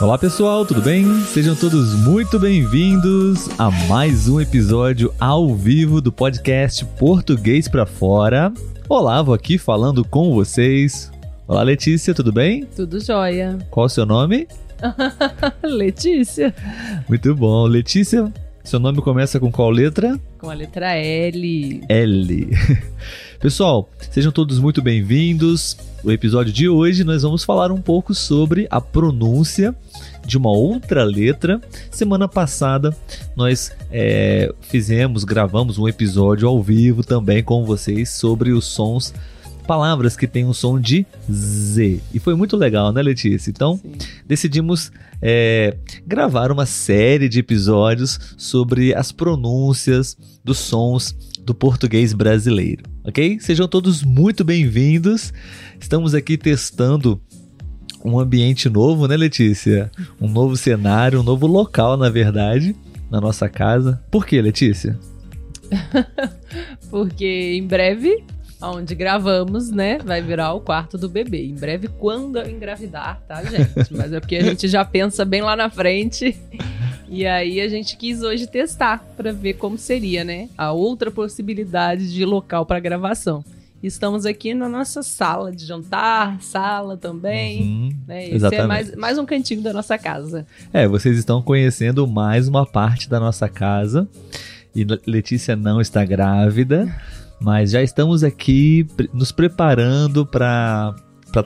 Olá pessoal, tudo bem? Sejam todos muito bem-vindos a mais um episódio ao vivo do podcast Português para Fora. Olá, vou aqui falando com vocês. Olá Letícia, tudo bem? Tudo jóia. Qual o seu nome? Letícia. Muito bom. Letícia, seu nome começa com qual letra? Com a letra L. L. Pessoal, sejam todos muito bem-vindos. O episódio de hoje nós vamos falar um pouco sobre a pronúncia de uma outra letra. Semana passada nós é, fizemos, gravamos um episódio ao vivo também com vocês sobre os sons, palavras que têm o um som de Z. E foi muito legal, né, Letícia? Então Sim. decidimos é, gravar uma série de episódios sobre as pronúncias dos sons do português brasileiro, ok? Sejam todos muito bem-vindos. Estamos aqui testando um ambiente novo, né, Letícia? Um novo cenário, um novo local, na verdade, na nossa casa. Por que, Letícia? Porque em breve, onde gravamos, né, vai virar o quarto do bebê. Em breve, quando eu engravidar, tá, gente? Mas é porque a gente já pensa bem lá na frente. E aí a gente quis hoje testar para ver como seria, né? A outra possibilidade de local para gravação. Estamos aqui na nossa sala de jantar, sala também. Uhum, né? Esse exatamente. é mais, mais um cantinho da nossa casa. É, vocês estão conhecendo mais uma parte da nossa casa. E Letícia não está grávida, mas já estamos aqui nos preparando para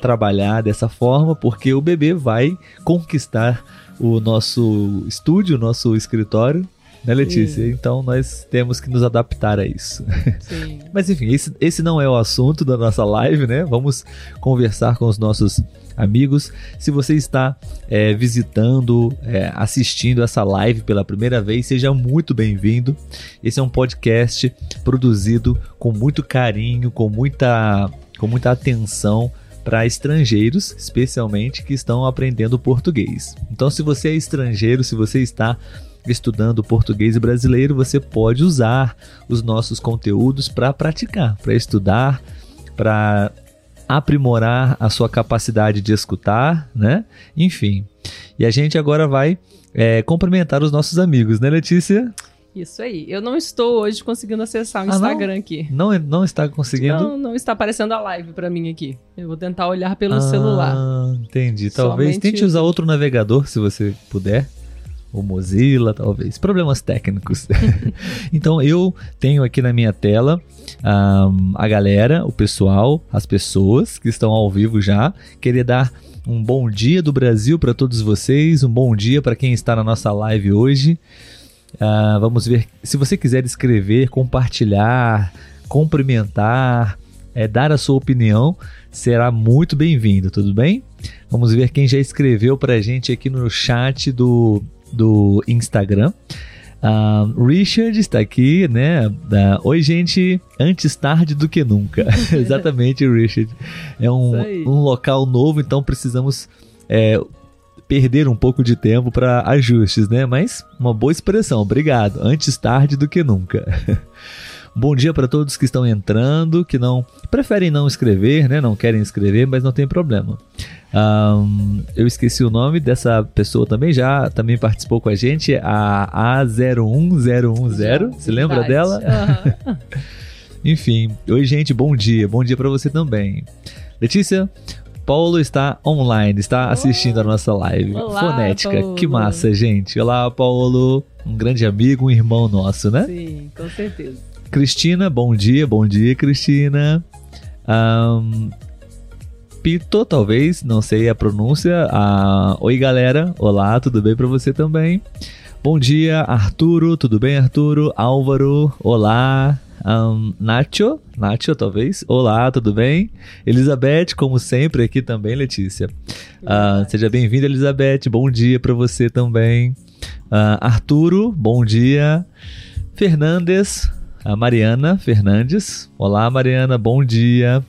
trabalhar dessa forma, porque o bebê vai conquistar o nosso estúdio, o nosso escritório, né, Letícia? Sim. Então nós temos que nos adaptar a isso. Sim. Mas enfim, esse, esse não é o assunto da nossa live, né? Vamos conversar com os nossos amigos. Se você está é, visitando, é, assistindo essa live pela primeira vez, seja muito bem-vindo. Esse é um podcast produzido com muito carinho, com muita, com muita atenção para estrangeiros, especialmente que estão aprendendo português. Então, se você é estrangeiro, se você está estudando português brasileiro, você pode usar os nossos conteúdos para praticar, para estudar, para aprimorar a sua capacidade de escutar, né? Enfim. E a gente agora vai é, cumprimentar os nossos amigos, né, Letícia? Isso aí. Eu não estou hoje conseguindo acessar o ah, Instagram não? aqui. Não, não está conseguindo? Não, não está aparecendo a live para mim aqui. Eu vou tentar olhar pelo ah, celular. Entendi. Talvez Somente tente usar outro navegador, se você puder. O Mozilla, talvez. Problemas técnicos. então eu tenho aqui na minha tela um, a galera, o pessoal, as pessoas que estão ao vivo já. Queria dar um bom dia do Brasil para todos vocês, um bom dia para quem está na nossa live hoje. Uh, vamos ver. Se você quiser escrever, compartilhar, cumprimentar, é, dar a sua opinião, será muito bem-vindo, tudo bem? Vamos ver quem já escreveu para a gente aqui no chat do, do Instagram. Uh, Richard está aqui, né? Uh, Oi, gente. Antes tarde do que nunca. Exatamente, Richard. É um, um local novo, então precisamos é, perder um pouco de tempo para ajustes, né? Mas uma boa expressão, obrigado. Antes tarde do que nunca. Bom dia para todos que estão entrando, que não preferem não escrever, né? Não querem escrever, mas não tem problema. Um, eu esqueci o nome dessa pessoa também, já também participou com a gente, a A01010. Você lembra dela? Uhum. Enfim, oi gente, bom dia, bom dia para você também. Letícia, Paulo está online, está assistindo a nossa live. Olá, Fonética, Paulo. que massa, gente. Olá, Paulo. Um grande amigo, um irmão nosso, né? Sim, com certeza. Cristina, bom dia, bom dia, Cristina. Um, Pito, talvez, não sei a pronúncia. Uh, Oi, galera. Olá, tudo bem para você também? Bom dia, Arturo. Tudo bem, Arturo? Álvaro, olá. Um, Nacho, Nacho talvez. Olá, tudo bem? Elizabeth, como sempre, aqui também, Letícia. Uh, seja bem-vinda, Elizabeth. Bom dia para você também. Uh, Arturo, bom dia. Fernandes, a Mariana Fernandes. Olá, Mariana, bom dia.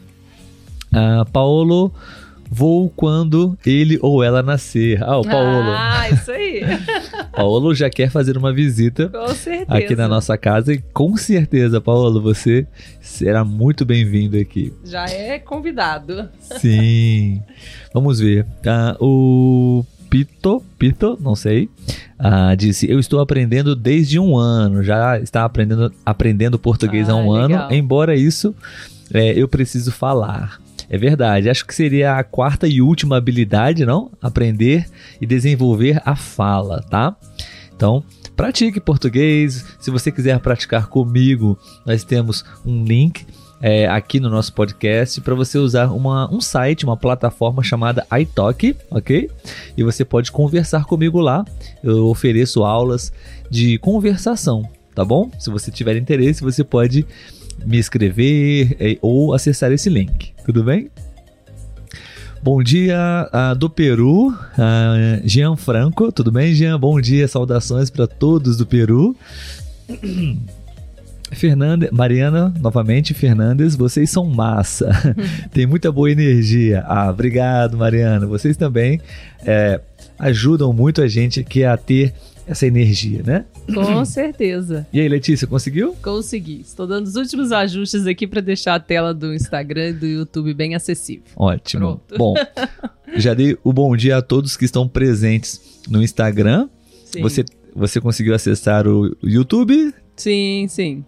Uh, Paulo, Vou quando ele ou ela nascer. Ah, o Paulo. Ah, isso aí. Paulo já quer fazer uma visita aqui na nossa casa e com certeza, Paulo, você será muito bem-vindo aqui. Já é convidado. Sim. Vamos ver. Ah, o Pito, Pito, não sei, uh, disse: Eu estou aprendendo desde um ano, já está aprendendo, aprendendo português ah, há um legal. ano, embora isso é, eu preciso falar. É verdade, acho que seria a quarta e última habilidade, não? Aprender e desenvolver a fala, tá? Então, pratique português. Se você quiser praticar comigo, nós temos um link é, aqui no nosso podcast para você usar uma, um site, uma plataforma chamada iTalk, ok? E você pode conversar comigo lá. Eu ofereço aulas de conversação, tá bom? Se você tiver interesse, você pode me escrever é, ou acessar esse link, tudo bem? Bom dia uh, do Peru, uh, Jean Franco, tudo bem, Jean? Bom dia, saudações para todos do Peru. Fernanda, Mariana, novamente, Fernandes, vocês são massa. Tem muita boa energia. Ah, obrigado, Mariana. Vocês também é, ajudam muito a gente aqui a ter essa energia, né? Com certeza. E aí, Letícia, conseguiu? Consegui. Estou dando os últimos ajustes aqui para deixar a tela do Instagram e do YouTube bem acessível. Ótimo. Pronto. Bom, já dei o bom dia a todos que estão presentes no Instagram. Sim. Você, você conseguiu acessar o YouTube? Sim, sim.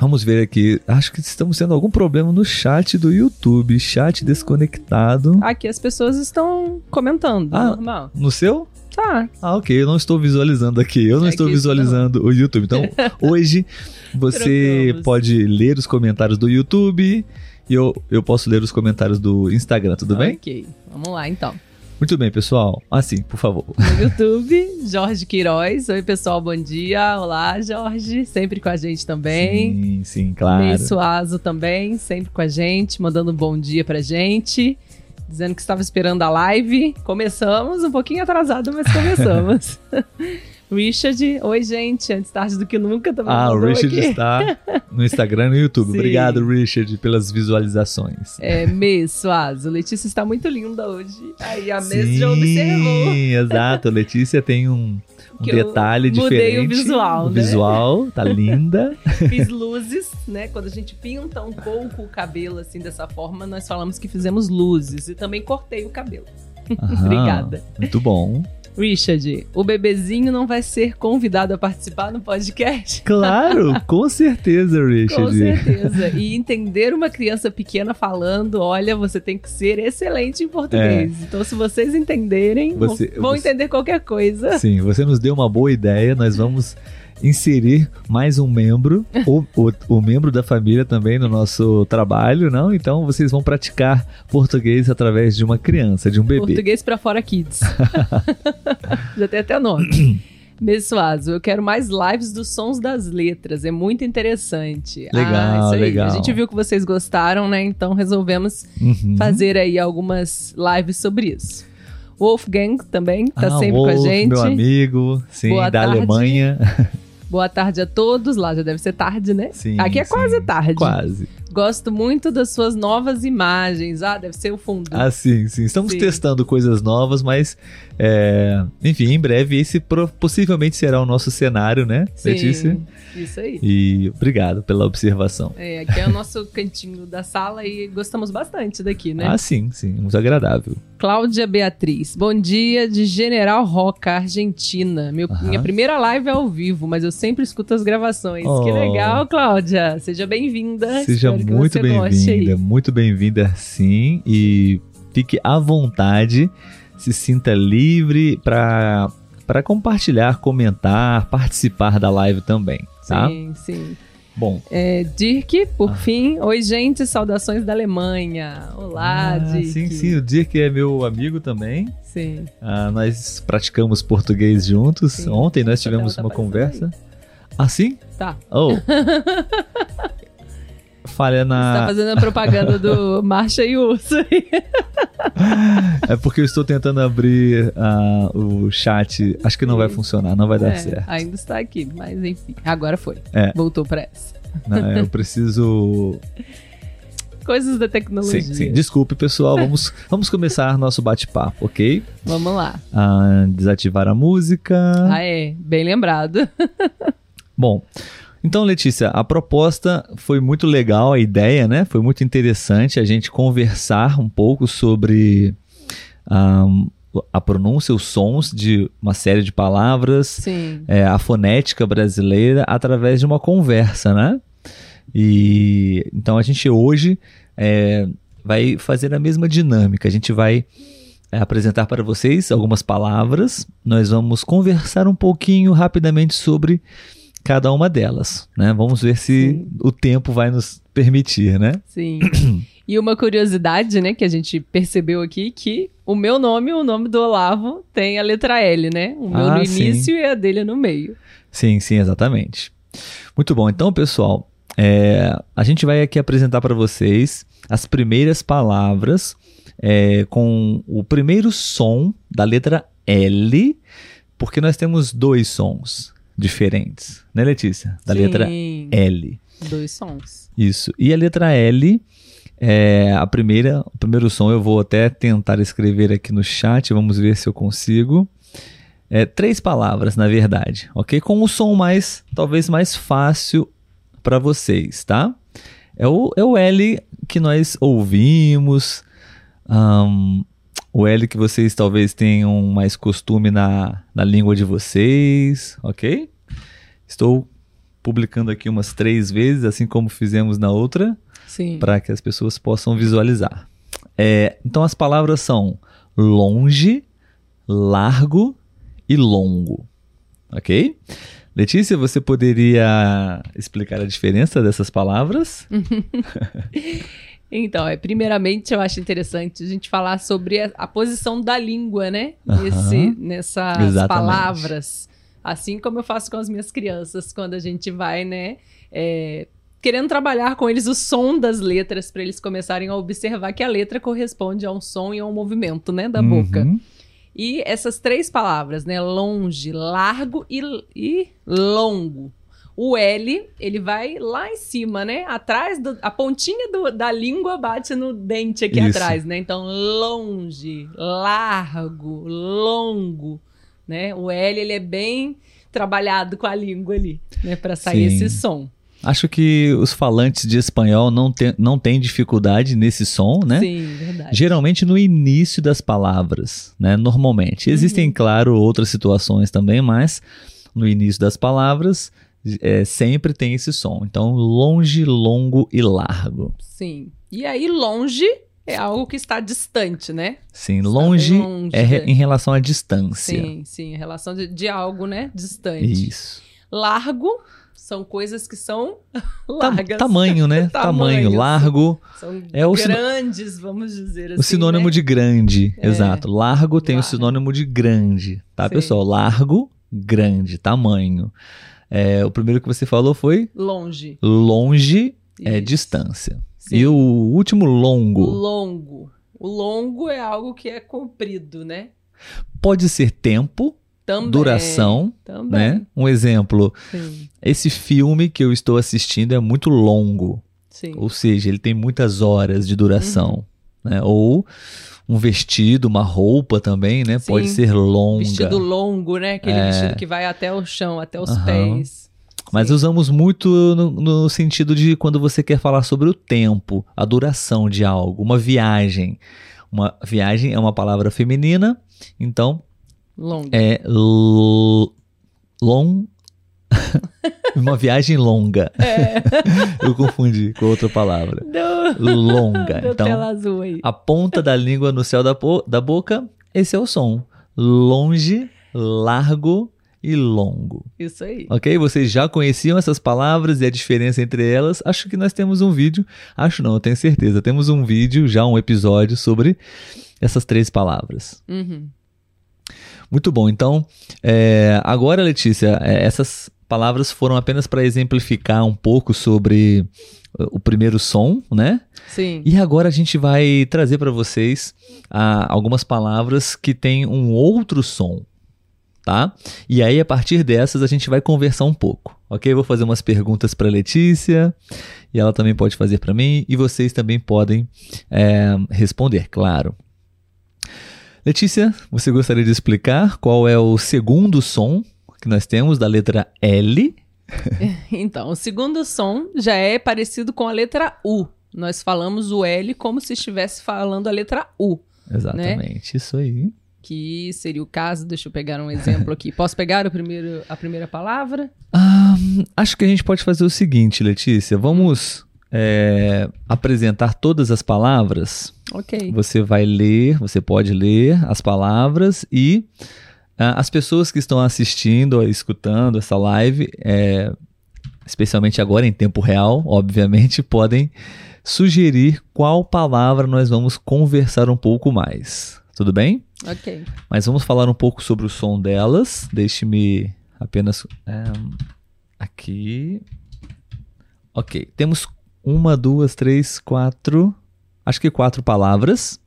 Vamos ver aqui. Acho que estamos tendo algum problema no chat do YouTube. Chat desconectado. Aqui as pessoas estão comentando. Ah, normal. No seu? Tá. Ah, ok. Eu não estou visualizando aqui. Eu não é estou visualizando o YouTube. Então, hoje você pode ler os comentários do YouTube e eu, eu posso ler os comentários do Instagram, tudo bem? Ok. Vamos lá então. Muito bem, pessoal. Assim, por favor. No YouTube, Jorge Queiroz. Oi, pessoal, bom dia. Olá, Jorge. Sempre com a gente também. Sim, sim, claro. Ney Suazo também, sempre com a gente, mandando um bom dia pra gente. Dizendo que estava esperando a live. Começamos, um pouquinho atrasado, mas começamos. Richard, oi gente, antes tarde do que nunca também. Ah, o Richard aqui. está no Instagram e no YouTube. Sim. Obrigado, Richard, pelas visualizações. É, Mês Suazo. Letícia está muito linda hoje. Aí a Mês já observou. Sim, exato. Letícia tem um, um detalhe diferente. Mudei o visual, o né? visual, tá linda. Fiz luzes, né? Quando a gente pinta um pouco o cabelo assim dessa forma, nós falamos que fizemos luzes e também cortei o cabelo. Aham, Obrigada. Muito bom. Richard, o bebezinho não vai ser convidado a participar no podcast? Claro, com certeza, Richard. Com certeza. E entender uma criança pequena falando, olha, você tem que ser excelente em português. É. Então, se vocês entenderem, você, vão, você... entender qualquer coisa. Sim, você nos deu uma boa ideia. Nós vamos inserir mais um membro, o, o, membro da família também no nosso trabalho, não? Então vocês vão praticar português através de uma criança, de um bebê. Português para fora kids. Já tem até nome. Messuazo, eu quero mais lives dos sons das letras, é muito interessante. Legal, ah, legal. A gente viu que vocês gostaram, né? Então resolvemos uhum. fazer aí algumas lives sobre isso. Wolfgang também tá ah, sempre Wolf, com a gente. Meu amigo, sim, Boa da tarde. Alemanha. Boa tarde a todos. Lá já deve ser tarde, né? Sim. Aqui é sim, quase tarde. Quase. Gosto muito das suas novas imagens. Ah, deve ser o fundo. Ah, sim, sim. Estamos sim. testando coisas novas, mas, é... enfim, em breve esse possivelmente será o nosso cenário, né, sim, Letícia? Isso aí. E obrigado pela observação. É, aqui é o nosso cantinho da sala e gostamos bastante daqui, né? Ah, sim, sim. Muito agradável. Cláudia Beatriz. Bom dia de General Roca, Argentina. Meu, minha primeira live é ao vivo, mas eu sempre escuto as gravações. Oh. Que legal, Cláudia. Seja bem-vinda. Seja muito bem-vinda, muito bem-vinda sim. E fique à vontade, se sinta livre para para compartilhar, comentar, participar da live também, tá? Sim, sim. Bom. É, Dirk, por ah. fim. Oi, gente, saudações da Alemanha. Olá, ah, Dirk. Sim, sim, o Dirk é meu amigo também. Sim. Ah, nós praticamos português juntos. Sim. Ontem nós tivemos uma conversa. Aí. Ah, sim? Tá. Oh. falha na. Você tá fazendo a propaganda do Marcha e Urso aí. É porque eu estou tentando abrir uh, o chat. Acho que não vai funcionar, não vai dar é, certo. Ainda está aqui, mas enfim. Agora foi. É. Voltou para essa. Não, eu preciso. Coisas da tecnologia. Sim, sim. Desculpe, pessoal. Vamos, vamos começar nosso bate-papo, ok? Vamos lá. Uh, desativar a música. Ah, é. Bem lembrado. Bom. Então, Letícia, a proposta foi muito legal, a ideia, né? Foi muito interessante a gente conversar um pouco sobre um, a pronúncia, os sons de uma série de palavras, é, a fonética brasileira através de uma conversa, né? E então a gente hoje é, vai fazer a mesma dinâmica. A gente vai é, apresentar para vocês algumas palavras. Nós vamos conversar um pouquinho rapidamente sobre cada uma delas, né? Vamos ver se Sim. o tempo vai nos permitir, né? Sim. E uma curiosidade, né, que a gente percebeu aqui, que o meu nome e o nome do Olavo tem a letra L, né? O meu ah, no início sim. e a dele no meio. Sim, sim, exatamente. Muito bom. Então, pessoal, é, a gente vai aqui apresentar para vocês as primeiras palavras é, com o primeiro som da letra L, porque nós temos dois sons diferentes, né, Letícia? Da Sim, letra L. Dois sons. Isso. E a letra L, é, a primeira, o primeiro som eu vou até tentar escrever aqui no chat, vamos ver se eu consigo. É, três palavras, na verdade, ok? Com o som mais, talvez mais fácil para vocês, tá? É o, é o L que nós ouvimos, um, o L que vocês talvez tenham mais costume na, na língua de vocês, ok? Estou publicando aqui umas três vezes, assim como fizemos na outra, para que as pessoas possam visualizar. É, então as palavras são longe, largo e longo, ok? Letícia, você poderia explicar a diferença dessas palavras? Então, é, primeiramente eu acho interessante a gente falar sobre a, a posição da língua, né? Nesse, nessas Exatamente. palavras. Assim como eu faço com as minhas crianças quando a gente vai, né? É, querendo trabalhar com eles o som das letras para eles começarem a observar que a letra corresponde a um som e a um movimento, né, da uhum. boca. E essas três palavras, né, longe, largo e, e longo, o L, ele vai lá em cima, né? Atrás, do, a pontinha do, da língua bate no dente aqui Isso. atrás, né? Então, longe, largo, longo, né? O L, ele é bem trabalhado com a língua ali, né? Para sair Sim. esse som. Acho que os falantes de espanhol não, tem, não têm dificuldade nesse som, né? Sim, verdade. Geralmente no início das palavras, né? Normalmente. Existem, uhum. claro, outras situações também, mas no início das palavras é, sempre tem esse som. Então, longe, longo e largo. Sim. E aí, longe é algo que está distante, né? Sim, longe, longe, é re, em relação à distância. Sim, sim, em relação de, de algo, né? Distante. Isso. Largo são coisas que são largas. tamanho, né? tamanho, largo. São é o grandes, vamos dizer assim. O sinônimo né? de grande, é. exato. Largo tem largo. o sinônimo de grande, tá, Sim. pessoal? Largo, grande, tamanho. É, o primeiro que você falou foi? Longe. Longe é Isso. é distância. Sim. E o último, longo? Longo. O longo é algo que é comprido, né? Pode ser tempo, também, duração, também. né? Um exemplo, Sim. esse filme que eu estou assistindo é muito longo. Sim. Ou seja, ele tem muitas horas de duração. Uhum. Né? Ou um vestido, uma roupa também, né? Sim, Pode ser longa. Vestido longo, né? Aquele é... vestido que vai até o chão, até os uhum. pés. Mas Sim. usamos muito no, no, sentido de quando você quer falar sobre o tempo, a duração de algo, uma viagem. Uma viagem é uma palavra feminina, então Long. é long uma viagem longa. É. Eu confundi com outra palavra. Longa. Deu então, azul aí. a ponta da língua no céu da, da boca, esse é o som. Longe, largo e longo. Isso aí. Ok? Vocês já conheciam essas palavras e a diferença entre elas? Acho que nós temos um vídeo. Acho não, eu tenho certeza. Temos um vídeo, já um episódio sobre essas três palavras. Uhum. Muito bom. Então, é, agora, Letícia, é, essas palavras foram apenas para exemplificar um pouco sobre uh, o primeiro som, né? Sim. E agora a gente vai trazer para vocês ah, algumas palavras que têm um outro som, tá? E aí a partir dessas a gente vai conversar um pouco, ok? vou fazer umas perguntas para Letícia e ela também pode fazer para mim e vocês também podem é, responder, claro. Letícia, você gostaria de explicar qual é o segundo som que nós temos da letra L. então, o segundo som já é parecido com a letra U. Nós falamos o L como se estivesse falando a letra U. Né? Exatamente, né? isso aí. Que seria o caso. Deixa eu pegar um exemplo aqui. Posso pegar o primeiro, a primeira palavra? Acho que a gente pode fazer o seguinte, Letícia. Vamos é, apresentar todas as palavras. Ok. Você vai ler, você pode ler as palavras e uh, as pessoas que estão assistindo ou escutando essa live, é, especialmente agora em tempo real, obviamente, podem sugerir qual palavra nós vamos conversar um pouco mais. Tudo bem? Ok. Mas vamos falar um pouco sobre o som delas. Deixe-me apenas. Um, aqui. Ok. Temos uma, duas, três, quatro. Acho que quatro palavras.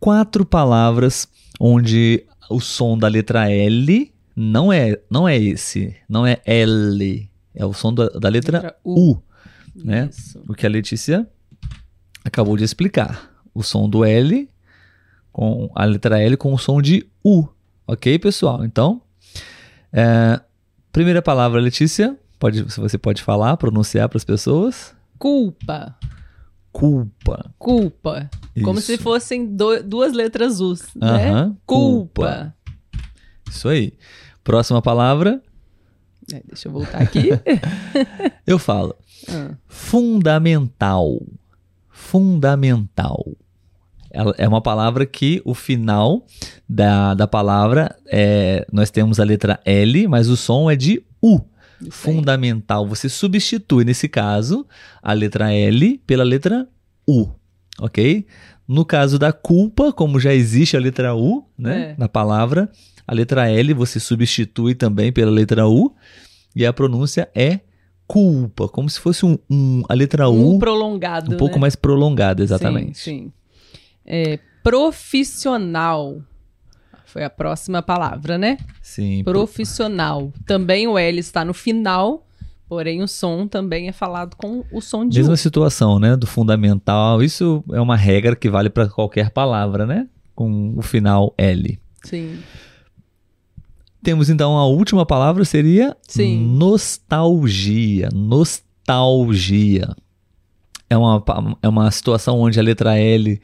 Quatro palavras onde o som da letra L não é, não é esse. Não é L. É o som da, da letra, letra, U. U né? O que a Letícia acabou de explicar. O som do L com a letra L com o som de U. Ok, pessoal? Então, é, primeira palavra, Letícia, pode, você pode falar, pronunciar para as pessoas? Culpa. Culpa. Culpa. Isso. Como se fossem do, duas letras U, né? Uh -huh. Culpa. Culpa. Isso aí. Próxima palavra. É, deixa eu voltar aqui. eu falo. Uh. Fundamental. Fundamental é uma palavra que o final da, da palavra é, nós temos a letra L, mas o som é de U. Fundamental. Você substitui, nesse caso, a letra L pela letra U. Ok? No caso da culpa, como já existe a letra U né, é. na palavra, a letra L você substitui também pela letra U e a pronúncia é culpa, como se fosse um, um a letra U um prolongado, um pouco né? mais prolongada, exatamente. Sim, sim. É, profissional. Foi a próxima palavra, né? Sim. Profissional. Também o L está no final, porém o som também é falado com o som de Mesma U. situação, né? Do fundamental. Isso é uma regra que vale para qualquer palavra, né? Com o final L. Sim. Temos então a última palavra seria Sim. nostalgia. Nostalgia. É uma, é uma situação onde a letra L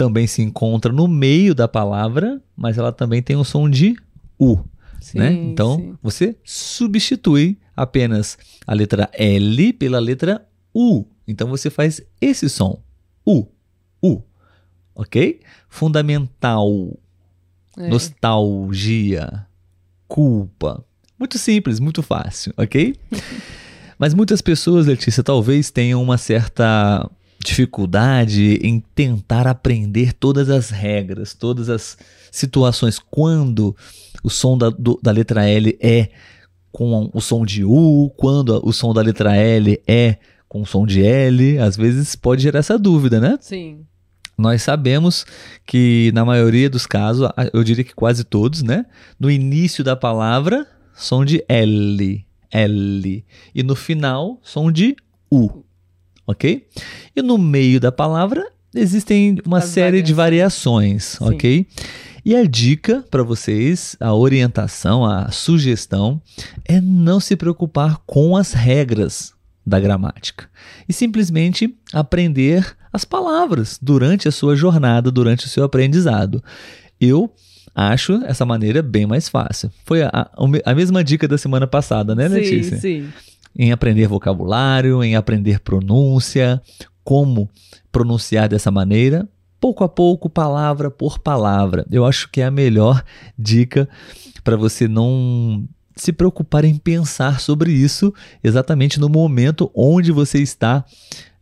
também se encontra no meio da palavra, mas ela também tem o som de U. Sim, né? Então sim. você substitui apenas a letra L pela letra U. Então você faz esse som. U. U. Ok? Fundamental. É. Nostalgia. Culpa. Muito simples, muito fácil, ok? Mas muitas pessoas, Letícia, talvez tenham uma certa dificuldade em tentar aprender todas as regras, todas as situações. Quando o som da, do, da letra L é com o som de U, quando o som da letra L é com o som de L, às vezes pode gerar essa dúvida, né? Sim. Nós sabemos que na maioria dos casos, eu diria que quase todos, né? No início da palavra, som de L, L. E no final, som de U ok? E no meio da palavra existem uma As série de variações, Sim. ok? E a dica para vocês, a orientação, a sugestão é não se preocupar com as regras da gramática e simplesmente aprender as palavras durante a sua jornada, durante o seu aprendizado. Eu acho essa maneira bem mais fácil. Foi a, a mesma dica da semana passada, né, Letícia? Sim, sim em aprender vocabulário, em aprender pronúncia, como pronunciar dessa maneira, pouco a pouco, palavra por palavra. Eu acho que é a melhor dica para você não se preocupar em pensar sobre isso exatamente no momento onde você está,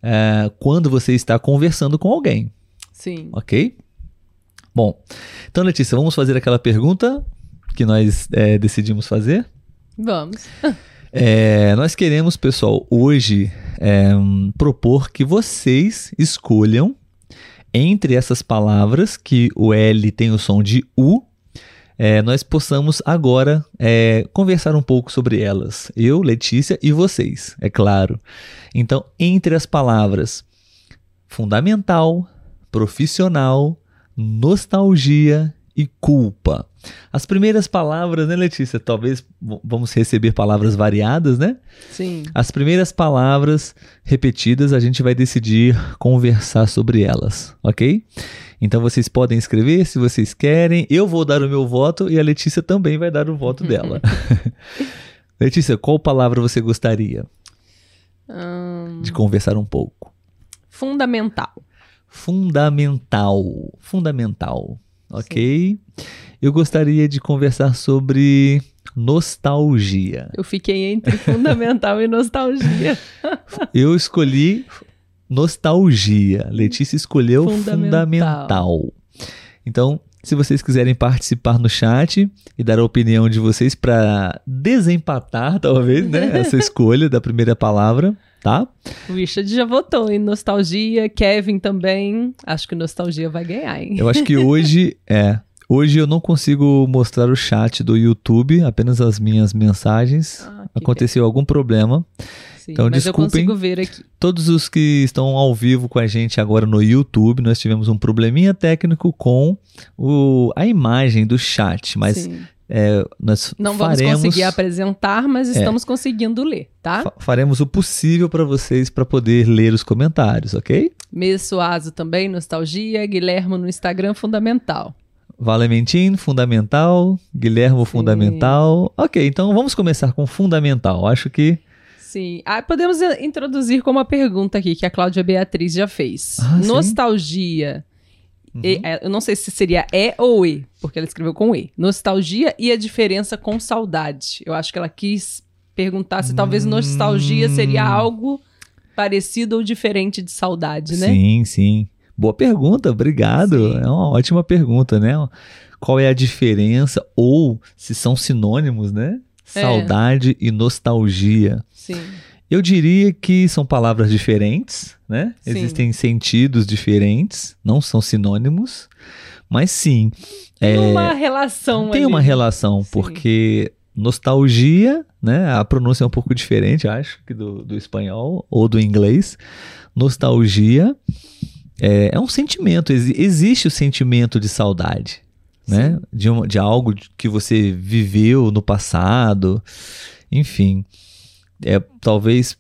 é, quando você está conversando com alguém. Sim. Ok? Bom, então Letícia, vamos fazer aquela pergunta que nós é, decidimos fazer? Vamos. É, nós queremos, pessoal, hoje é, propor que vocês escolham entre essas palavras que o L tem o som de U, é, nós possamos agora é, conversar um pouco sobre elas. Eu, Letícia e vocês, é claro. Então, entre as palavras fundamental, profissional, nostalgia e culpa. As primeiras palavras, né, Letícia? Talvez vamos receber palavras variadas, né? Sim. As primeiras palavras repetidas, a gente vai decidir conversar sobre elas, ok? Então vocês podem escrever se vocês querem. Eu vou dar o meu voto e a Letícia também vai dar o voto dela. Letícia, qual palavra você gostaria hum... de conversar um pouco? Fundamental. Fundamental. Fundamental. Ok. Sim. Eu gostaria de conversar sobre nostalgia. Eu fiquei entre fundamental e nostalgia. Eu escolhi nostalgia. Letícia escolheu fundamental. fundamental. Então, se vocês quiserem participar no chat e dar a opinião de vocês para desempatar, talvez, né, essa escolha da primeira palavra, tá? O Richard já votou em nostalgia, Kevin também. Acho que nostalgia vai ganhar, hein? Eu acho que hoje é. Hoje eu não consigo mostrar o chat do YouTube, apenas as minhas mensagens. Ah, Aconteceu algum problema. Sim, então, mas desculpem. Eu consigo ver aqui. Todos os que estão ao vivo com a gente agora no YouTube, nós tivemos um probleminha técnico com o, a imagem do chat, mas é, nós não faremos, vamos conseguir apresentar, mas é, estamos conseguindo ler, tá? Fa faremos o possível para vocês para poder ler os comentários, ok? Messoazo também, nostalgia, Guilherme no Instagram, fundamental. Valementin, fundamental. Guilhermo, Sim. fundamental. Ok, então vamos começar com fundamental. Acho que Sim. Ah, podemos introduzir com uma pergunta aqui que a Cláudia Beatriz já fez. Ah, Nostalgia. Uhum. E, é, eu não sei se seria E ou E, porque ela escreveu com E. Nostalgia e a diferença com saudade. Eu acho que ela quis perguntar se talvez hum... nostalgia seria algo parecido ou diferente de saudade, né? Sim, sim. Boa pergunta, obrigado. Sim. É uma ótima pergunta, né? Qual é a diferença ou se são sinônimos, né? É. Saudade e nostalgia. Sim. Eu diria que são palavras diferentes, né? Sim. Existem sentidos diferentes, não são sinônimos, mas sim. Tem é, uma relação. Tem ali. uma relação, sim. porque nostalgia, né? A pronúncia é um pouco diferente, acho, que do, do espanhol ou do inglês. Nostalgia é, é um sentimento, existe o sentimento de saudade, né? De, um, de algo que você viveu no passado, enfim é, talvez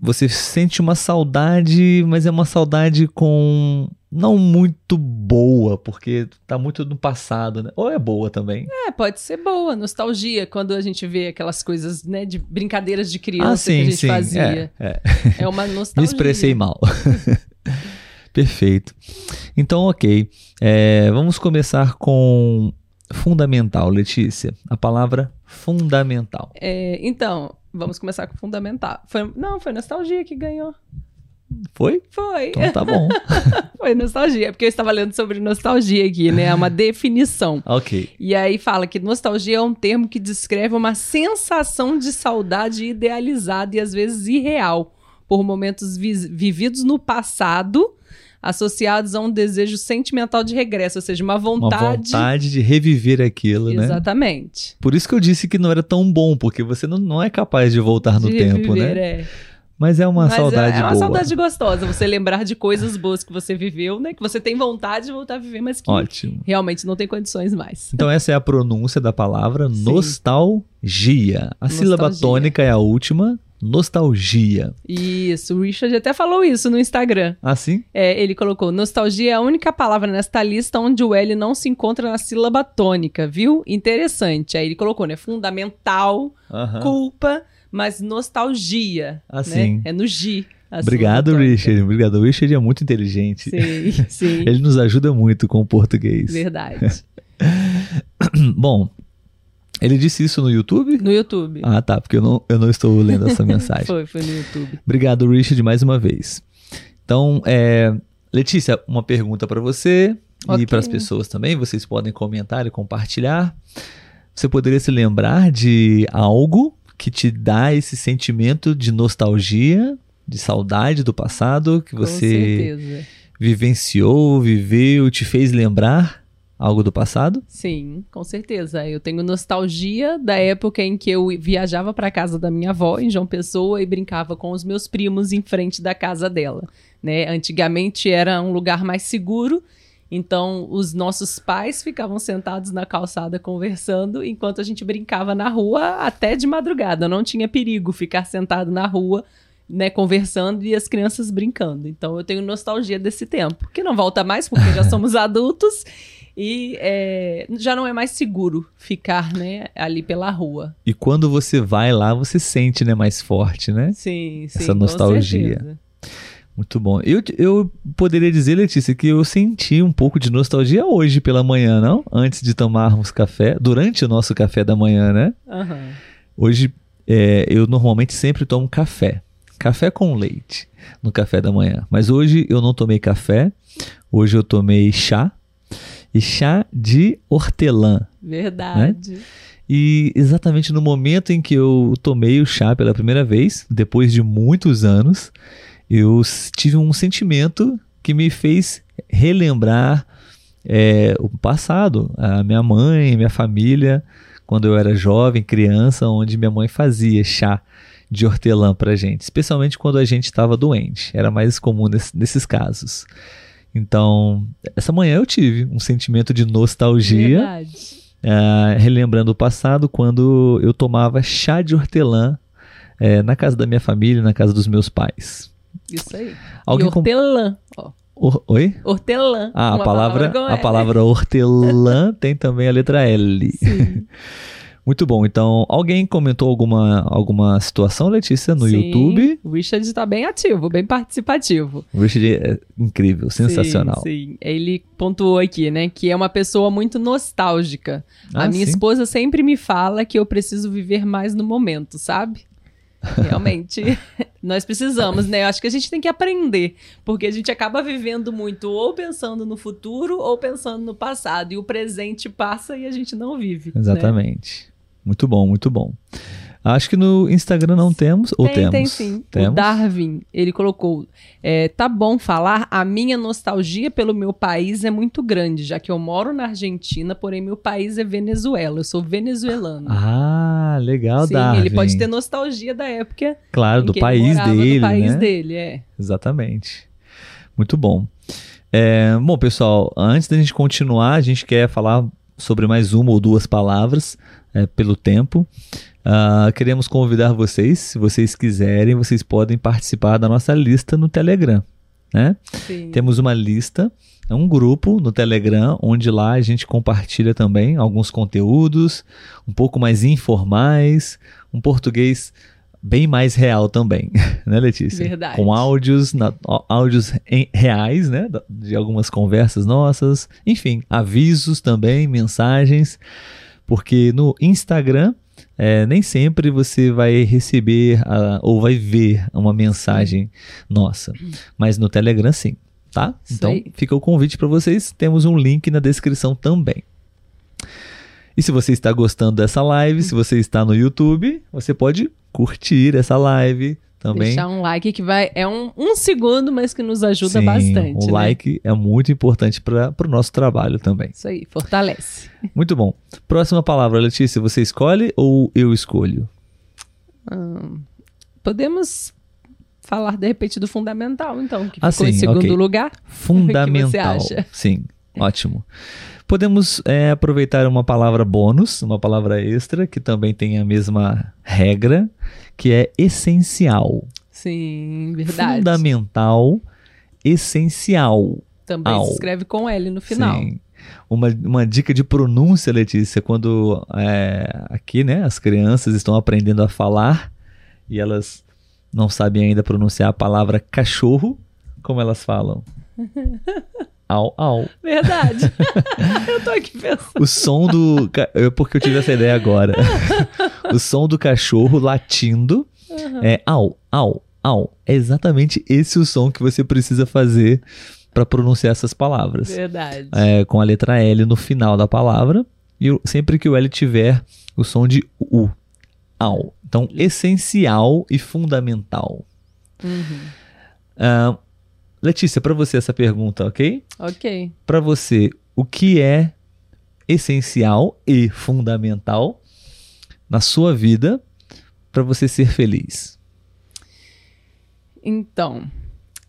você sente uma saudade, mas é uma saudade com não muito boa, porque tá muito no passado, né? Ou é boa também? É, pode ser boa, nostalgia, quando a gente vê aquelas coisas, né, de brincadeiras de criança ah, sim, que a gente sim, fazia. É, é. é uma nostalgia. Me expressei mal. Perfeito. Então, ok. É, vamos começar com fundamental, Letícia. A palavra fundamental. É, então, Vamos começar com fundamental. Foi, não, foi nostalgia que ganhou. Foi? Foi. Então tá bom. foi nostalgia, porque eu estava lendo sobre nostalgia aqui, né? É uma definição. ok. E aí fala que nostalgia é um termo que descreve uma sensação de saudade idealizada e às vezes irreal por momentos vi vividos no passado associados a um desejo sentimental de regresso, ou seja, uma vontade. Uma vontade de reviver aquilo, Exatamente. né? Exatamente. Por isso que eu disse que não era tão bom, porque você não, não é capaz de voltar no de tempo, reviver, né? É. Mas é uma Mas saudade boa. É uma boa. saudade gostosa, você lembrar de coisas boas que você viveu, né? Que você tem vontade de voltar a viver, mas que Ótimo. realmente não tem condições mais. Então essa é a pronúncia da palavra Sim. nostalgia. A nostalgia. sílaba tônica é a última, nostalgia. Isso, o Richard até falou isso no Instagram. Ah, sim? É, ele colocou: nostalgia é a única palavra nesta lista onde o L não se encontra na sílaba tônica, viu? Interessante. Aí ele colocou, né? Fundamental, uh -huh. culpa, mas nostalgia. Ah, né? É no G. Obrigado, Richard. Obrigado. O Richard é muito inteligente. Sim, sim. ele nos ajuda muito com o português. Verdade. Bom, ele disse isso no YouTube? No YouTube. Ah, tá, porque eu não, eu não estou lendo essa mensagem. foi, foi no YouTube. Obrigado, Richard, mais uma vez. Então, é, Letícia, uma pergunta para você okay. e para as pessoas também. Vocês podem comentar e compartilhar. Você poderia se lembrar de algo que te dá esse sentimento de nostalgia, de saudade do passado, que você vivenciou, viveu, te fez lembrar? Algo do passado? Sim, com certeza. Eu tenho nostalgia da época em que eu viajava para casa da minha avó em João Pessoa e brincava com os meus primos em frente da casa dela, né? Antigamente era um lugar mais seguro Então, os nossos pais ficavam sentados na calçada conversando, enquanto a gente brincava na rua até de madrugada. Não tinha perigo ficar sentado na rua, né, conversando e as crianças brincando. Então, eu tenho nostalgia desse tempo, que não volta mais porque já somos adultos e é, já não é mais seguro ficar, né, ali pela rua. E quando você vai lá, você sente, né, mais forte, né? Sim, sim. Essa nostalgia. Muito bom. Eu, eu poderia dizer, Letícia, que eu senti um pouco de nostalgia hoje pela manhã, não? Antes de tomarmos café, durante o nosso café da manhã, né? Uhum. Hoje, é, eu normalmente sempre tomo café. Café com leite no café da manhã. Mas hoje eu não tomei café. Hoje eu tomei chá. E chá de hortelã. Verdade. Né? E exatamente no momento em que eu tomei o chá pela primeira vez, depois de muitos anos, eu tive um sentimento que me fez relembrar é, o passado, a minha mãe, minha família, quando eu era jovem, criança, onde minha mãe fazia chá de hortelã para gente, especialmente quando a gente estava doente. Era mais comum nesse, nesses casos. Então, essa manhã eu tive um sentimento de nostalgia, uh, relembrando o passado, quando eu tomava chá de hortelã uh, na casa da minha família, na casa dos meus pais. Isso aí. Alguém e hortelã. Or, oi? Hortelã. Ah, a palavra, palavra a palavra hortelã tem também a letra L. Sim. Muito bom. Então, alguém comentou alguma, alguma situação, Letícia, no sim, YouTube? O Richard está bem ativo, bem participativo. O Richard é incrível, sensacional. Sim, sim. Ele pontuou aqui, né, que é uma pessoa muito nostálgica. Ah, a minha sim? esposa sempre me fala que eu preciso viver mais no momento, sabe? Realmente, nós precisamos, né? Eu acho que a gente tem que aprender, porque a gente acaba vivendo muito ou pensando no futuro ou pensando no passado, e o presente passa e a gente não vive. Né? Exatamente. Né? Muito bom, muito bom. Acho que no Instagram não temos, ou tem, temos? Tem sim. Temos? O Darwin, ele colocou, é, tá bom falar, a minha nostalgia pelo meu país é muito grande, já que eu moro na Argentina, porém meu país é Venezuela, eu sou venezuelano. Ah, legal, sim, Darwin. ele pode ter nostalgia da época Claro, do país dele, do país né? dele, é. Exatamente. Muito bom. É, bom, pessoal, antes da gente continuar, a gente quer falar sobre mais uma ou duas palavras é, pelo tempo. Uh, queremos convidar vocês, se vocês quiserem, vocês podem participar da nossa lista no Telegram. Né? Temos uma lista, é um grupo no Telegram, onde lá a gente compartilha também alguns conteúdos um pouco mais informais, um português bem mais real também, né, Letícia? Verdade. Com áudios, na, áudios em, reais, né, de algumas conversas nossas, enfim, avisos também, mensagens, porque no Instagram é, nem sempre você vai receber a, ou vai ver uma mensagem nossa, mas no Telegram sim, tá? Então fica o convite para vocês. Temos um link na descrição também. E se você está gostando dessa live, se você está no YouTube, você pode curtir essa live também. Deixar um like que vai. É um, um segundo, mas que nos ajuda Sim, bastante. O né? like é muito importante para o nosso trabalho também. Isso aí, fortalece. Muito bom. Próxima palavra, Letícia, você escolhe ou eu escolho? Hum, podemos falar de repente do fundamental, então, que ah, ficou sim, em segundo okay. lugar. Fundamental. O que você acha? Sim, ótimo. Podemos é, aproveitar uma palavra bônus, uma palavra extra, que também tem a mesma regra, que é essencial. Sim, verdade. Fundamental, essencial. Também Ao. se escreve com L no final. Sim. Uma, uma dica de pronúncia, Letícia, quando é, aqui, né, as crianças estão aprendendo a falar e elas não sabem ainda pronunciar a palavra cachorro, como elas falam? Au, au. Verdade. eu tô aqui pensando. O som do. Eu, porque eu tive essa ideia agora. o som do cachorro latindo uhum. é au, au, au. É exatamente esse o som que você precisa fazer para pronunciar essas palavras. Verdade. É, com a letra L no final da palavra. E sempre que o L tiver o som de U. Au. Então, essencial e fundamental. Uhum. Uh, Letícia, para você essa pergunta, ok? Ok. Para você, o que é essencial e fundamental na sua vida para você ser feliz? Então,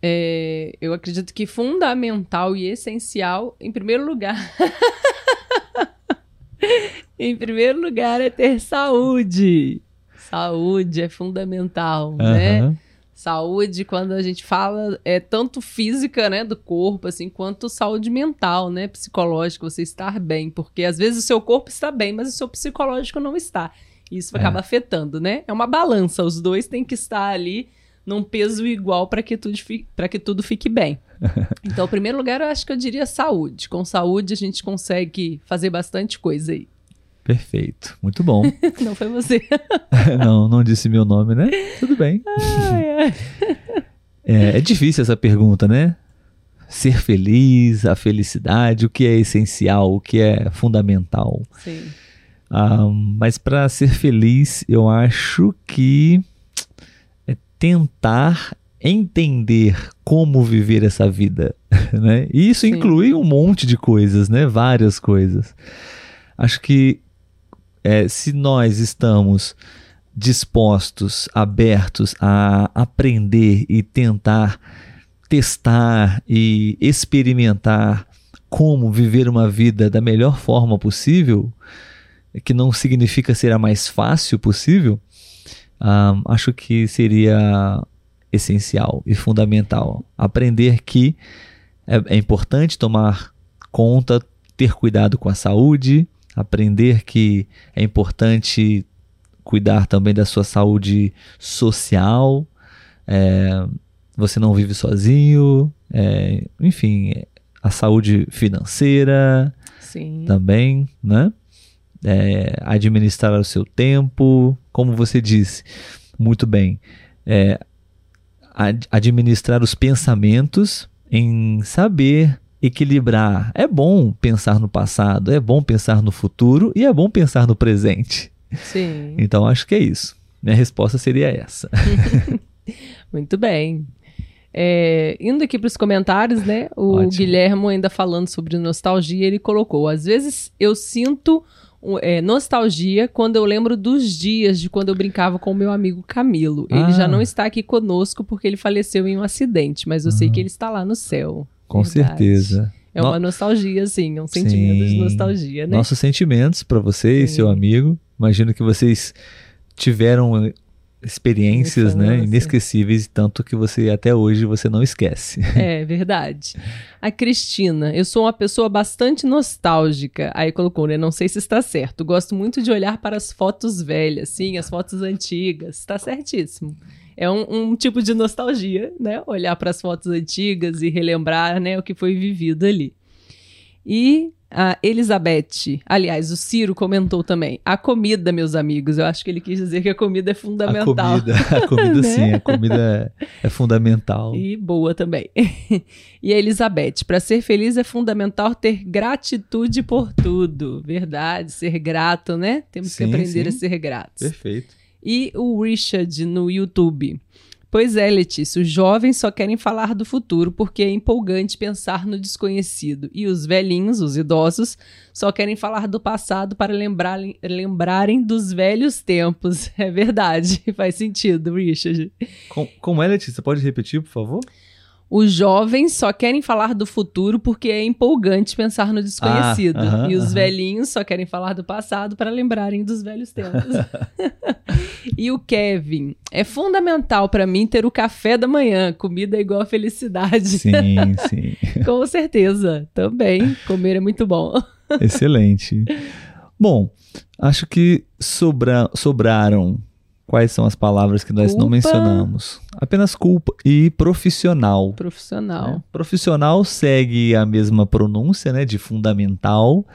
É, eu acredito que fundamental e essencial, em primeiro lugar. em primeiro lugar, é ter saúde. Saúde é fundamental, uhum. né? Saúde, quando a gente fala, é tanto física, né, do corpo, assim, quanto saúde mental, né, psicológica, você estar bem. Porque às vezes o seu corpo está bem, mas o seu psicológico não está. Isso é. acaba afetando, né? É uma balança, os dois têm que estar ali num peso igual para que, tudo que tudo fique bem. Então, em primeiro lugar, eu acho que eu diria saúde. Com saúde, a gente consegue fazer bastante coisa aí. Perfeito, muito bom. não foi você. não, não disse meu nome, né? Tudo bem. Ai, ai. É, é difícil essa pergunta, né? Ser feliz, a felicidade, o que é essencial, o que é fundamental. Sim. Ah, mas para ser feliz, eu acho que é tentar entender como viver essa vida, né? E isso Sim. inclui um monte de coisas, né? Várias coisas. Acho que é, se nós estamos dispostos, abertos a aprender e tentar testar e experimentar como viver uma vida da melhor forma possível, que não significa ser a mais fácil possível, um, acho que seria essencial e fundamental. Aprender que é, é importante tomar conta, ter cuidado com a saúde, aprender que é importante cuidar também da sua saúde social. É, você não vive sozinho, é, enfim, a saúde financeira Sim. também, né? É, administrar o seu tempo, como você disse muito bem, é, ad administrar os pensamentos em saber equilibrar. É bom pensar no passado, é bom pensar no futuro e é bom pensar no presente. Sim. Então acho que é isso. Minha resposta seria essa. Muito bem. É, indo aqui para os comentários, né? O Ótimo. Guilhermo ainda falando sobre nostalgia, ele colocou: às vezes eu sinto é, nostalgia quando eu lembro dos dias de quando eu brincava com o meu amigo Camilo. Ele ah. já não está aqui conosco porque ele faleceu em um acidente, mas eu sei que ele está lá no céu. Com Verdade. certeza. É uma no... nostalgia, sim, é um sentimento sim. de nostalgia, né? Nossos sentimentos para você sim. e seu amigo. Imagino que vocês tiveram experiências, né, inesquecíveis, tanto que você até hoje você não esquece. É, verdade. A Cristina, eu sou uma pessoa bastante nostálgica. Aí colocou, né, não sei se está certo. Gosto muito de olhar para as fotos velhas, sim, as fotos antigas. Está certíssimo é um, um, tipo de nostalgia, né? Olhar para as fotos antigas e relembrar, né, o que foi vivido ali. E a Elizabeth, aliás, o Ciro comentou também. A comida, meus amigos, eu acho que ele quis dizer que a comida é fundamental. A comida, a comida né? sim, a comida é, é, fundamental. E boa também. e a Elizabeth, para ser feliz é fundamental ter gratitude por tudo. Verdade, ser grato, né? Temos sim, que aprender sim. a ser gratos. Perfeito e o Richard no YouTube. Pois é, Letícia, os jovens só querem falar do futuro porque é empolgante pensar no desconhecido. E os velhinhos, os idosos, só querem falar do passado para lembrar, lembrarem dos velhos tempos. É verdade, faz sentido, Richard. Com, como é, Letícia? Pode repetir, por favor? Os jovens só querem falar do futuro porque é empolgante pensar no desconhecido. Ah, uh -huh, e os uh -huh. velhinhos só querem falar do passado para lembrarem dos velhos tempos. e o Kevin, é fundamental para mim ter o café da manhã. Comida é igual a felicidade. Sim, sim. Com certeza. Também. Comer é muito bom. Excelente. Bom, acho que sobra, sobraram Quais são as palavras que nós culpa. não mencionamos? Apenas culpa e profissional. Profissional. Né? Profissional segue a mesma pronúncia, né? De fundamental,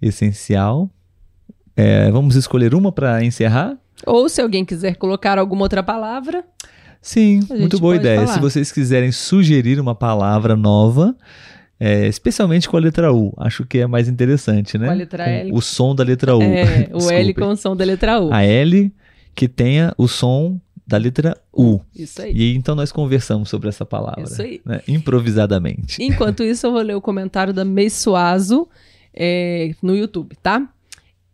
essencial. É, vamos escolher uma para encerrar? Ou se alguém quiser colocar alguma outra palavra. Sim, muito boa ideia. Falar. Se vocês quiserem sugerir uma palavra nova, é, especialmente com a letra U. Acho que é mais interessante, né? Com a letra L. O som da letra U. É, o L com o som da letra U. A L que tenha o som da letra U. Isso aí. E então nós conversamos sobre essa palavra. Isso aí. Né? Improvisadamente. Enquanto isso, eu vou ler o comentário da Meisuazo é, no YouTube, tá?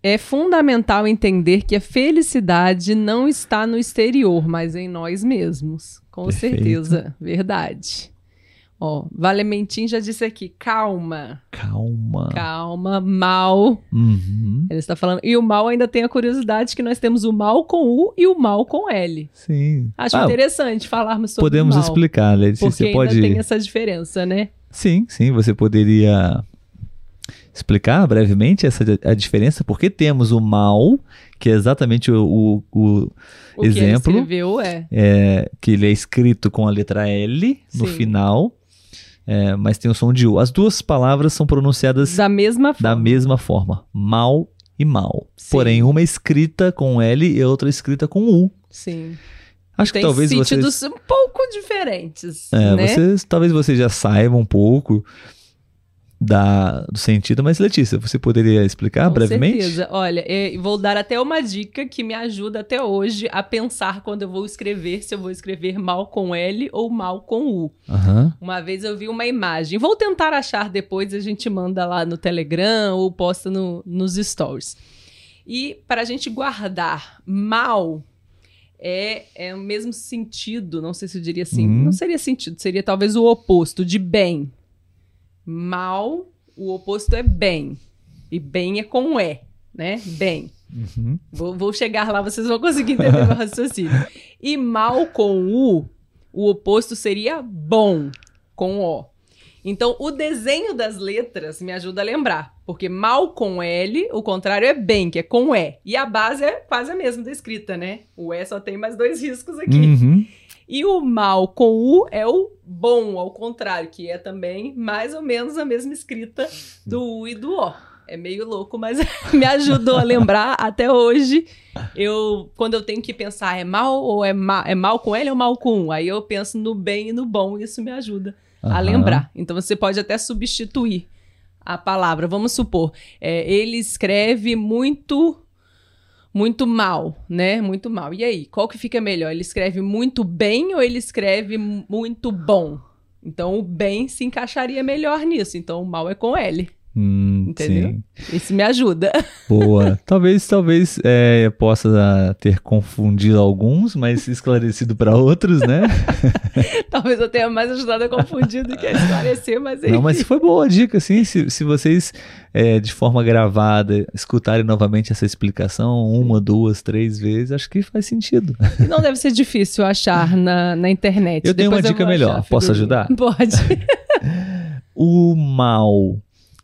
É fundamental entender que a felicidade não está no exterior, mas em nós mesmos. Com Perfeito. certeza. Verdade. Ó, Valementim já disse aqui, calma. Calma. Calma, mal. Uhum. Ele está falando. E o mal ainda tem a curiosidade que nós temos o mal com U e o mal com L. Sim. Acho Ah, interessante falarmos sobre Podemos o mal. explicar, Letícia. Porque Você ainda pode. tem essa diferença, né? Sim, sim. Você poderia explicar brevemente essa a diferença? Porque temos o mal, que é exatamente o, o, o O que Exemplo. ele escreveu é. é, que ele é escrito com a letra L no Sim. final, é, mas tem o som de U. As duas palavras são pronunciadas Da mesma da forma. mesma forma, mal e mal. Sim. Porém, uma escrita com L e outra escrita com U. Sim. Acho que Tem talvez vocês, sentidos um pouco diferentes. é, né? vocês, talvez vocês já saibam um pouco da, do sentido, mas Letícia, você poderia explicar Com brevemente? certeza. Olha, é, vou dar até uma dica que me ajuda até hoje a pensar quando eu vou escrever, se eu vou escrever mal com L ou mal com U. Aham. Uma vez eu vi uma imagem. Vou tentar achar depois, a gente manda lá no Telegram ou posta no- nos stories. E para a gente guardar mal é, é o mesmo sentido, não sei se eu diria assim, Uhum. não seria sentido, seria talvez o oposto de bem. Mal, o oposto é bem. E bem é com E, né? Bem. Uhum. Vou, vou chegar lá, vocês vão conseguir entender meu raciocínio. E mal com U, o oposto seria bom com O. Então, o desenho das letras me ajuda a lembrar. Porque mal com L, o contrário é bem, que é com E. E a base é quase a mesma da escrita, né? O E só tem mais dois riscos aqui. Uhum. E o mal com U é o bom, ao contrário, que é também mais ou menos a mesma escrita do U e do O. É meio louco, mas me ajudou a lembrar até hoje. Eu, quando eu tenho que pensar, é mal ou é mal, é mal com L ou mal com U? Aí eu penso no bem e no bom, e isso me ajuda a Aham. lembrar. Então você pode até substituir a palavra. Vamos supor, é, ele escreve muito muito mal, né? Muito mal. E aí, qual que fica melhor? Ele escreve muito bem ou ele escreve mu- muito bom? Então o bem se encaixaria melhor nisso. Então o mal é com L. Hum, Entendeu? sim. Isso me ajuda. Boa. talvez, talvez é, possa ter confundido alguns, mas esclarecido para outros, né? Talvez eu tenha mais ajudado a confundir do que a esclarecer, mas Não, mas foi boa a dica, assim. Se, se vocês, é, de forma gravada, escutarem novamente essa explicação uma, duas, três vezes, acho que faz sentido. E não deve ser difícil achar na, na internet. Eu tenho uma Depois dica achar melhor. Posso ajudar? Pode. O mal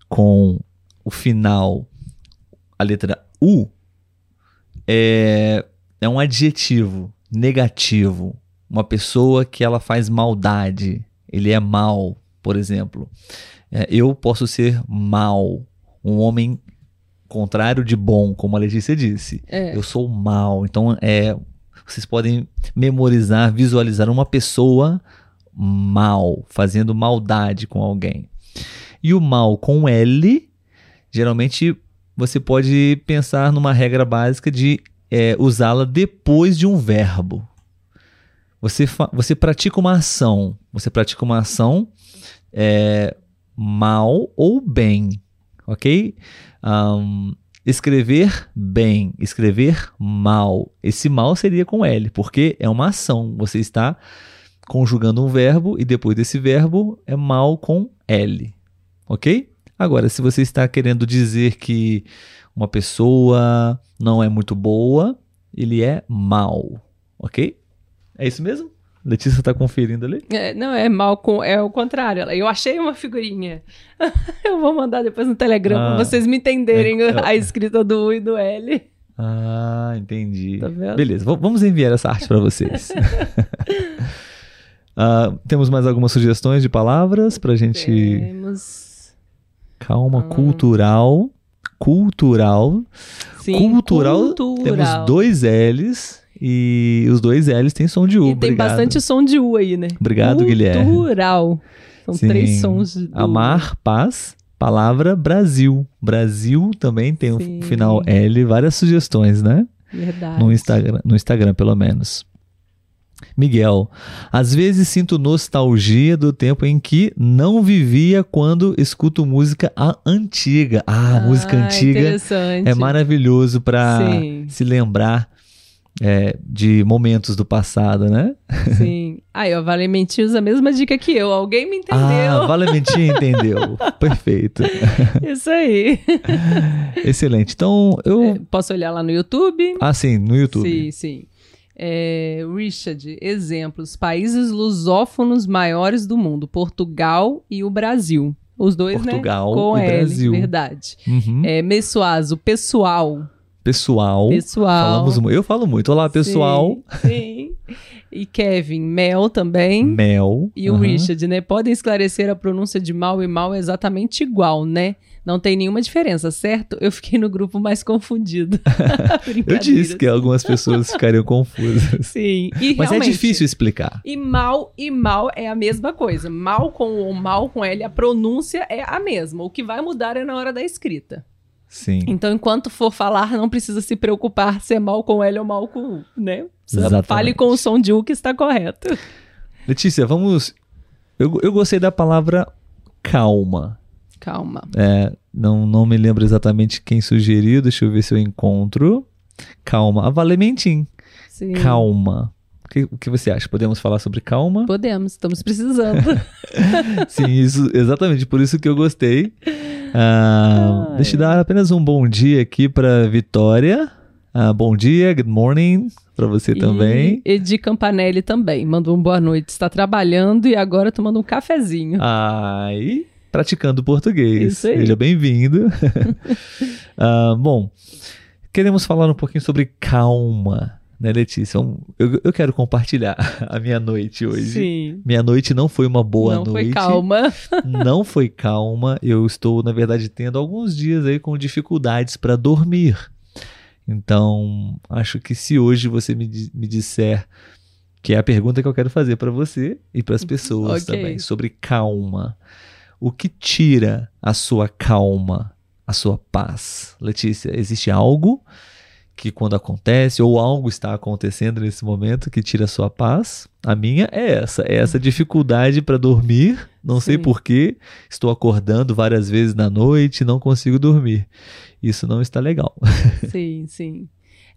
com o final, a letra U, é, é um adjetivo negativo. Uma pessoa que ela faz maldade. Ele é mal, por exemplo. É, eu posso ser mal. Um homem contrário de bom, como a Letícia disse. É. Eu sou mal. Então, é, vocês podem memorizar, visualizar uma pessoa mal, fazendo maldade com alguém. E o mal com L, geralmente você pode pensar numa regra básica de é, usá-la depois de um verbo. Você, você pratica uma ação. Você pratica uma ação é, mal ou bem, ok? Ahn, escrever bem, escrever mal. Esse mal seria com L, porque é uma ação. Você está conjugando um verbo e depois desse verbo é mal com L, ok? Agora, se você está querendo dizer que uma pessoa não é muito boa, ele é mal, ok? É isso mesmo? Letícia está conferindo ali? É, não, é mal com. É o contrário. Eu achei uma figurinha. Eu vou mandar depois no Telegram Ah, pra vocês me entenderem é, é. a escrita do U e do L. Ah, entendi. Tá vendo? Beleza, vamos enviar essa arte para vocês. Ah, temos mais algumas sugestões de palavras para gente. Temos. Calma, Hum. cultural. Cultural. Sim, cultural, cultural. Temos dois L's e os dois L's têm som de U. E tem Obrigado. bastante som de U aí, né? Obrigado, Guilherme. Cultural. São Sim. três sons de do- Amar, paz, palavra Brasil. Brasil também tem o Sim. final L, várias sugestões, né? Verdade. No Instagram, no Instagram, pelo menos. Miguel, às vezes sinto nostalgia do tempo em que não vivia quando escuto música antiga. Ah, música antiga é maravilhoso para se lembrar é, de momentos do passado, né? Sim. Aí, ó, Valementi usa a mesma dica que eu. Alguém me entendeu. Ah, Valementi entendeu. Perfeito. Isso aí. Excelente. Então, eu. É, posso olhar lá no YouTube? Ah, sim, no YouTube. Sim, sim. É, Richard, exemplos: países lusófonos maiores do mundo: Portugal e o Brasil. Os dois, né? Portugal né? Com e L, Brasil. verdade. Uhum. É, Messuazo, pessoal. Pessoal. Pessoal. Falamos, eu falo muito. Olá, pessoal. Sim. sim. E Kevin, Mel também. Mel. E uhum. o Richard, né? Podem esclarecer a pronúncia de mal e mal é exatamente igual, né? Não tem nenhuma diferença, certo? Eu fiquei no grupo mais confundido. eu disse que algumas pessoas ficariam confusas. Sim. E Mas é difícil explicar. E mal e mal é a mesma coisa. Mal com o mal com L, a pronúncia é a mesma. O que vai mudar é na hora da escrita. Sim. Então, enquanto for falar, não precisa se preocupar se é mal com L ou mal com U, né? Exatamente. Fale com o som de U que está correto. Letícia, vamos. Eu, eu gostei da palavra calma. Calma. É, não, não me lembro exatamente quem sugeriu, deixa eu ver se eu encontro. Calma. A Valementim. Sim. Calma. O que, o que você acha? Podemos falar sobre calma? Podemos, estamos precisando. Sim, isso, exatamente, por isso que eu gostei. Ah, deixa eu dar apenas um bom dia aqui para Vitória. Ah, bom dia, good morning para você e também. Edi Campanelli também, mandou um boa noite. Está trabalhando e agora tomando um cafezinho. Ai, praticando português. Isso aí. Seja bem-vindo. ah, bom, queremos falar um pouquinho sobre calma né, Letícia? Eu, eu quero compartilhar a minha noite hoje. Sim. Minha noite não foi uma boa não noite. Não foi calma. não foi calma. Eu estou, na verdade, tendo alguns dias aí com dificuldades para dormir. Então, acho que se hoje você me, me disser que é a pergunta que eu quero fazer para você e para as pessoas okay. também, sobre calma. O que tira a sua calma, a sua paz? Letícia, existe algo que quando acontece ou algo está acontecendo nesse momento que tira a sua paz. A minha é essa, é essa dificuldade para dormir. Não Sim. sei porquê, estou acordando várias vezes na noite e não consigo dormir. Isso não está legal. Sim, sim.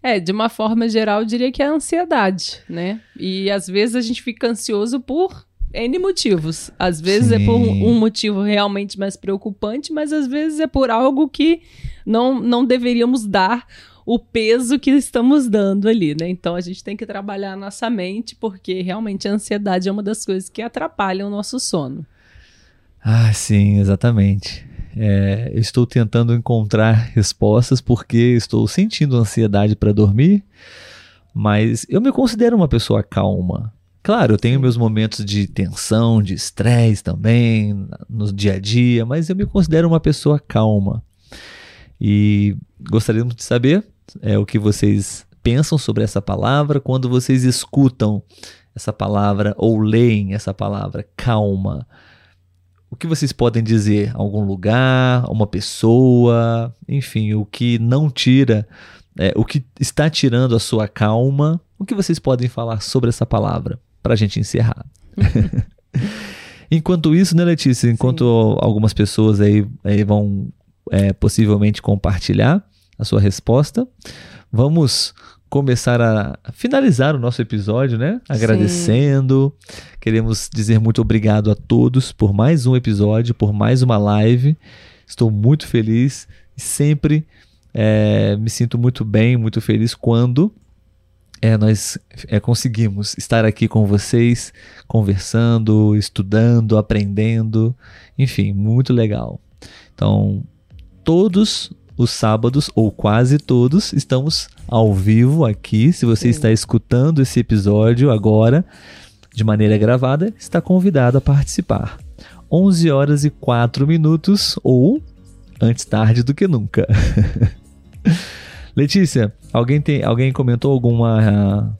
É, de uma forma geral, eu diria que é a ansiedade, né? E às vezes a gente fica ansioso por N motivos. Às vezes Sim. é por um, motivo realmente mais preocupante, mas às vezes é por algo que não, não deveríamos dar o peso que estamos dando ali, né? Então a gente tem que trabalhar a nossa mente, porque realmente a ansiedade é uma das coisas que atrapalham o nosso sono. Ah, sim, exatamente. É, eu estou tentando encontrar respostas porque estou sentindo ansiedade para dormir, mas eu me considero uma pessoa calma. Claro, eu tenho meus momentos de tensão, de estresse também no dia a dia, mas eu me considero uma pessoa calma. E gostaríamos de saber é, o que vocês pensam sobre essa palavra quando vocês escutam essa palavra ou leem essa palavra, calma. O que vocês podem dizer? Algum lugar, uma pessoa, enfim, o que não tira, é, o que está tirando a sua calma? O que vocês podem falar sobre essa palavra para a gente encerrar? Enquanto isso, né, Letícia? Enquanto Sim. algumas pessoas aí, aí vão é, possivelmente compartilhar a sua resposta. Vamos começar a finalizar o nosso episódio, né? Agradecendo. Sim. Queremos dizer muito obrigado a todos por mais um episódio, por mais uma live. Estou muito feliz e sempre é, me sinto muito bem, muito feliz quando é, nós é, conseguimos estar aqui com vocês, conversando, estudando, aprendendo, enfim, muito legal. Então, todos os sábados, ou quase todos, estamos ao vivo aqui. Se você Sim. está escutando esse episódio agora, de maneira gravada, está convidado a participar. 11 horas e 4 minutos, ou antes tarde do que nunca. Letícia, alguém, tem, alguém comentou alguma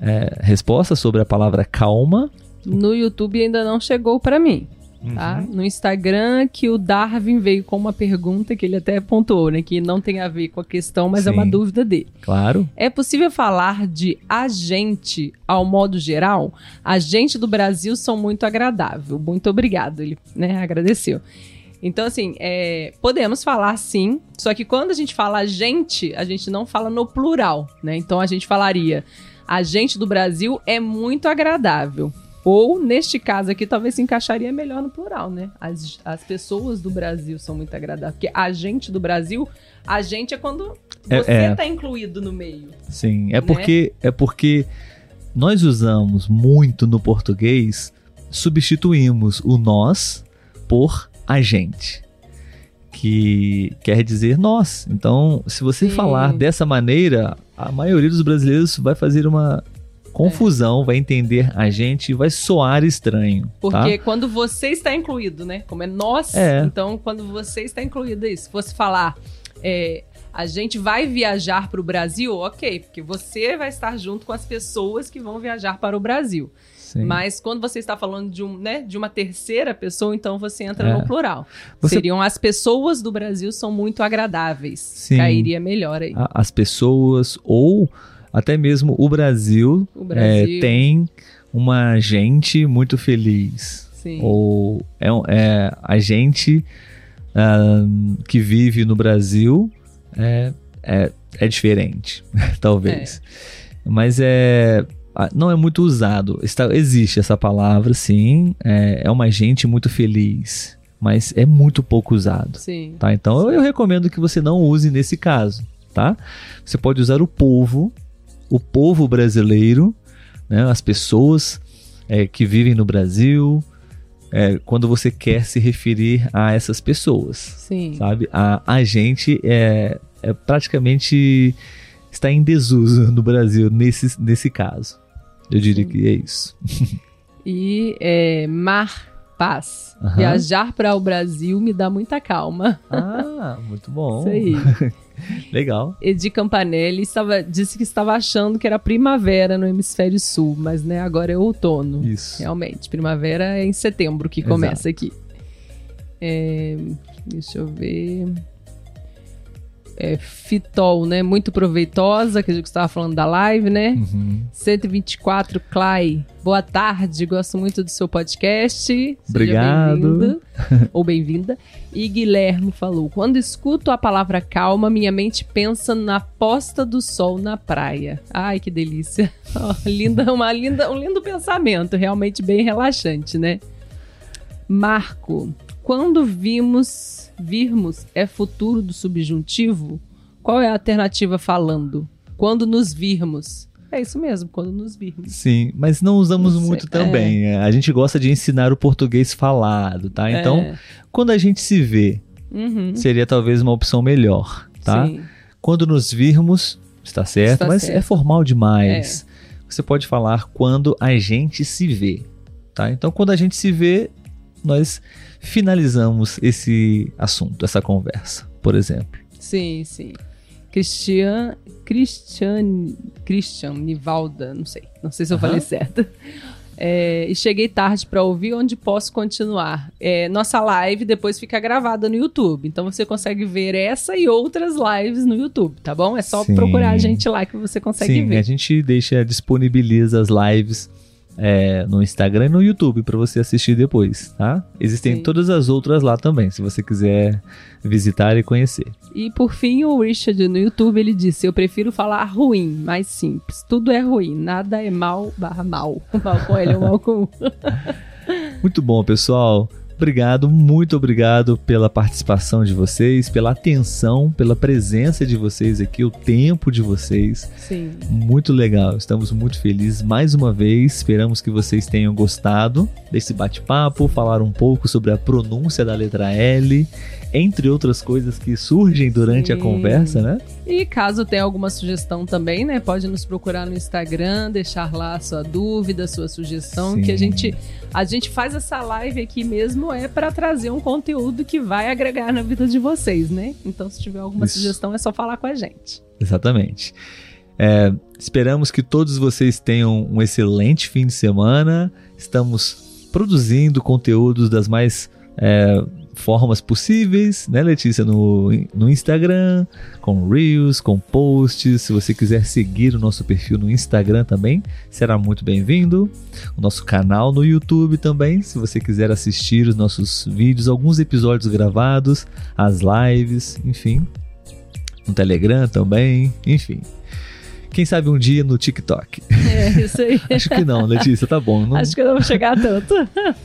é, resposta sobre a palavra calma? No YouTube ainda não chegou para mim tá? Uhum. No Instagram, que o Darwin veio com uma pergunta que ele até pontuou, né? Que não tem a ver com a questão, mas Sim. é uma dúvida dele. Claro. É possível falar de agente ao modo geral? Agente do Brasil são muito agradável. Muito obrigado. Ele né, agradeceu. Então, assim, é, podemos falar sim, só que quando a gente fala a gente, a gente não fala no plural, né? Então a gente falaria a gente do Brasil é muito agradável. Ou, neste caso aqui, talvez se encaixaria melhor no plural, né? As, as pessoas do Brasil são muito agradáveis. Porque a gente do Brasil, a gente é quando é, você está é, é. incluído no meio. Sim, é né? porque é porque nós usamos muito no português, substituímos o nós por a gente. Que quer dizer nós. Então, se você Sim. falar dessa maneira, a maioria dos brasileiros vai fazer uma confusão, é. vai entender a gente e vai soar estranho. Porque tá? quando você está incluído, né? Como é nós, é. então quando você está incluído aí, se fosse falar. É, a gente vai viajar para o Brasil, ok, porque você vai estar junto com as pessoas que vão viajar para o Brasil. Sim. Mas quando você está falando de, um, né, de uma terceira pessoa, então você entra é. no plural. Você... Seriam as pessoas do Brasil são muito agradáveis. Sim. Cairia melhor aí. As pessoas ou até mesmo o Brasil, o Brasil. É, tem uma gente muito feliz. Sim. Ou é, é a gente que vive no Brasil é, é, é diferente, talvez. É. Mas é não é muito usado. Está, existe essa palavra, sim. É, é uma gente muito feliz, mas é muito pouco usado. Sim. Tá? Então sim. Eu, eu recomendo que você não use nesse caso, tá? Você pode usar o povo o povo brasileiro, né, as pessoas é, que vivem no Brasil, é, quando você quer se referir a essas pessoas. Sim. Sabe? A, a gente é, é praticamente está em desuso no Brasil nesse, nesse caso. Eu diria Sim. que é isso. E é, mar, paz. Uhum. Viajar para o Brasil me dá muita calma. Ah, muito bom. Isso aí. Legal. Edi Campanelli estava, disse que estava achando que era primavera no hemisfério sul, mas né, agora é outono. Isso. Realmente, primavera é em setembro que começa Exato. aqui. É, deixa eu ver é, fitol, né? Muito proveitosa, que a gente estava falando da live, né? Uhum. 124, Clay. Boa tarde, gosto muito do seu podcast. Obrigado. Bem ou bem-vinda. E Guilherme falou: quando escuto a palavra calma, minha mente pensa na posta do sol na praia. Ai, que delícia. Oh, linda, uma linda, um lindo pensamento, realmente bem relaxante, né? Marco, quando vimos virmos é futuro do subjuntivo, qual é a alternativa falando? Quando nos virmos. É isso mesmo, quando nos virmos. Sim, mas não usamos não muito também. É. A gente gosta de ensinar o português falado, tá? Então, é. quando a gente se vê, uhum. seria talvez uma opção melhor, tá? Sim. Quando nos virmos, está certo, está mas é certo. é formal demais. É. Você pode falar quando a gente se vê, tá? Então, quando a gente se vê, nós finalizamos esse assunto, essa conversa, por exemplo. Sim, sim. Cristian, Christian, Christian Nivalda, não sei, não sei se eu uhum. falei certo. É, e cheguei tarde para ouvir onde posso continuar. É, nossa live depois fica gravada no YouTube, então você consegue ver essa e outras lives no YouTube, tá bom? É só Sim. procurar a gente lá que você consegue Sim, ver. Sim, a gente deixa disponibiliza as lives é, no Instagram e no YouTube para você assistir depois, tá? Existem Sim. todas as outras lá também, se você quiser visitar e conhecer. E por fim, o Richard no YouTube ele disse: Eu prefiro falar ruim, mais simples. Tudo é ruim, nada é mal barra mal. Mal com ele ou mal com. Muito bom, pessoal. Obrigado, muito obrigado pela participação de vocês, pela atenção, pela presença de vocês aqui, o tempo de vocês. Sim. Muito legal, estamos muito felizes mais uma vez. Esperamos que vocês tenham gostado desse bate-papo, falar um pouco sobre a pronúncia da letra L entre outras coisas que surgem durante Sim. a conversa, né? E caso tenha alguma sugestão também, né, pode nos procurar no Instagram, deixar lá a sua dúvida, sua sugestão, Sim. que a gente a gente faz essa live aqui mesmo é para trazer um conteúdo que vai agregar na vida de vocês, né? Então, se tiver alguma Isso. sugestão, é só falar com a gente. Exatamente. É, esperamos que todos vocês tenham um excelente fim de semana. Estamos produzindo conteúdos das mais é, formas possíveis, né, Letícia? No, no Instagram, com Reels, com posts. Se você quiser seguir o nosso perfil no Instagram também, será muito bem-vindo. O nosso canal no YouTube também, se você quiser assistir os nossos vídeos, alguns episódios gravados, as lives, enfim. No Telegram também, enfim. Quem sabe um dia no TikTok. É, isso aí. Acho que não, Letícia, tá bom. Não... Acho que eu não vou chegar tanto.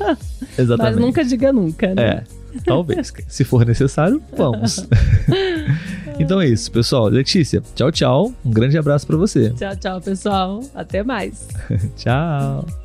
Exatamente. Mas nunca diga nunca, né? É. Talvez. Se for necessário, vamos. então é isso, pessoal. Letícia, tchau, tchau. Um grande abraço para você. Tchau, tchau, pessoal. Até mais. tchau.